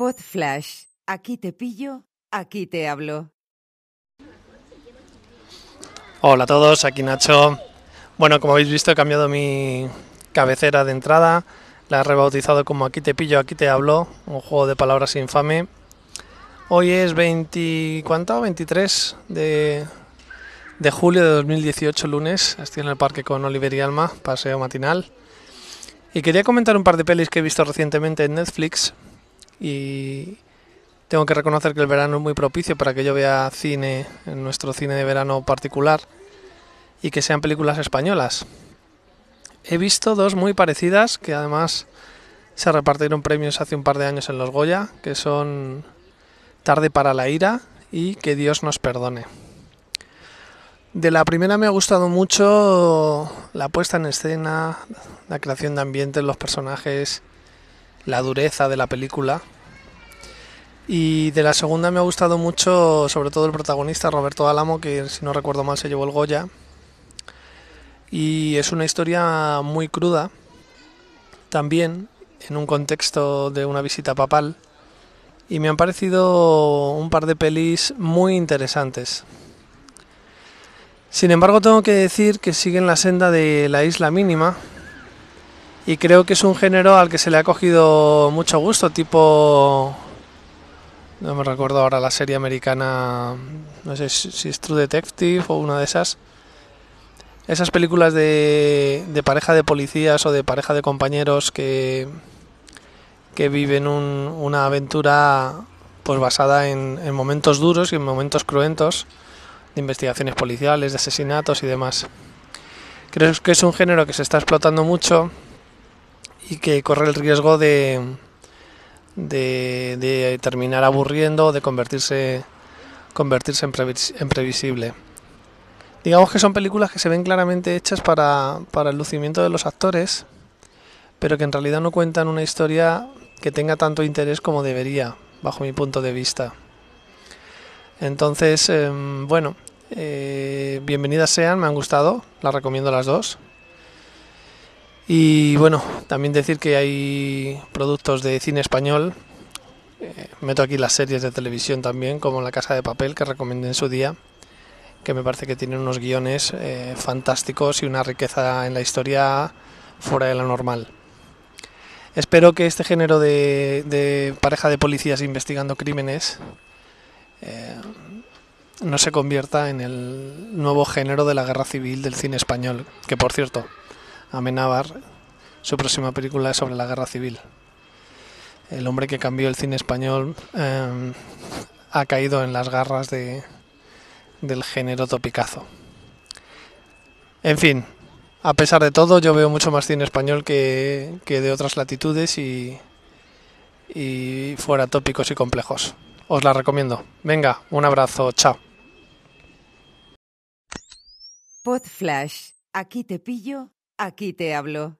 Pod Flash. Aquí te pillo, aquí te hablo. Hola a todos, aquí Nacho. Bueno, como habéis visto he cambiado mi cabecera de entrada. La he rebautizado como Aquí te pillo, aquí te hablo. Un juego de palabras infame. Hoy es 20... ¿Cuánto? 23 de, de julio de 2018, lunes. Estoy en el parque con Oliver y Alma, paseo matinal. Y quería comentar un par de pelis que he visto recientemente en Netflix. Y tengo que reconocer que el verano es muy propicio para que yo vea cine en nuestro cine de verano particular y que sean películas españolas. He visto dos muy parecidas que además se repartieron premios hace un par de años en los Goya, que son Tarde para la ira y Que Dios nos perdone. De la primera me ha gustado mucho la puesta en escena, la creación de ambiente, los personajes, la dureza de la película. Y de la segunda me ha gustado mucho, sobre todo el protagonista, Roberto Álamo, que si no recuerdo mal se llevó el Goya. Y es una historia muy cruda, también en un contexto de una visita papal. Y me han parecido un par de pelis muy interesantes. Sin embargo, tengo que decir que siguen la senda de la isla mínima, y creo que es un género al que se le ha cogido mucho gusto, tipo... No me recuerdo ahora la serie americana, no sé si es True Detective o una de esas. Esas películas de, de pareja de policías o de pareja de compañeros que, que viven un, una aventura pues basada en, en momentos duros y en momentos cruentos de investigaciones policiales, de asesinatos y demás. Creo que es un género que se está explotando mucho y que corre el riesgo de, de, de terminar aburriendo, de convertirse, convertirse en, en, previsible. Digamos que son películas que se ven claramente hechas para, para el lucimiento de los actores, pero que en realidad no cuentan una historia que tenga tanto interés como debería, bajo mi punto de vista. Entonces, eh, bueno, eh, bienvenidas sean, me han gustado, las recomiendo las dos. Y bueno, también decir que hay productos de cine español. Eh, meto aquí las series de televisión también, como La Casa de Papel, que recomendé en su día, que me parece que tienen unos guiones eh, fantásticos y una riqueza en la historia fuera de la normal. Espero que este género de, de pareja de policías investigando crímenes eh, no se convierta en el nuevo género de la guerra civil del cine español, que por cierto, Amenábar, su próxima película es sobre la guerra civil. El hombre que cambió el cine español eh, ha caído en las garras de, del género topicazo. En fin, a pesar de todo, yo veo mucho más cine español que, que de otras latitudes y, y fuera tópicos y complejos. Os la recomiendo. Venga, un abrazo, chao. Pod Flash, aquí te pillo, aquí te hablo.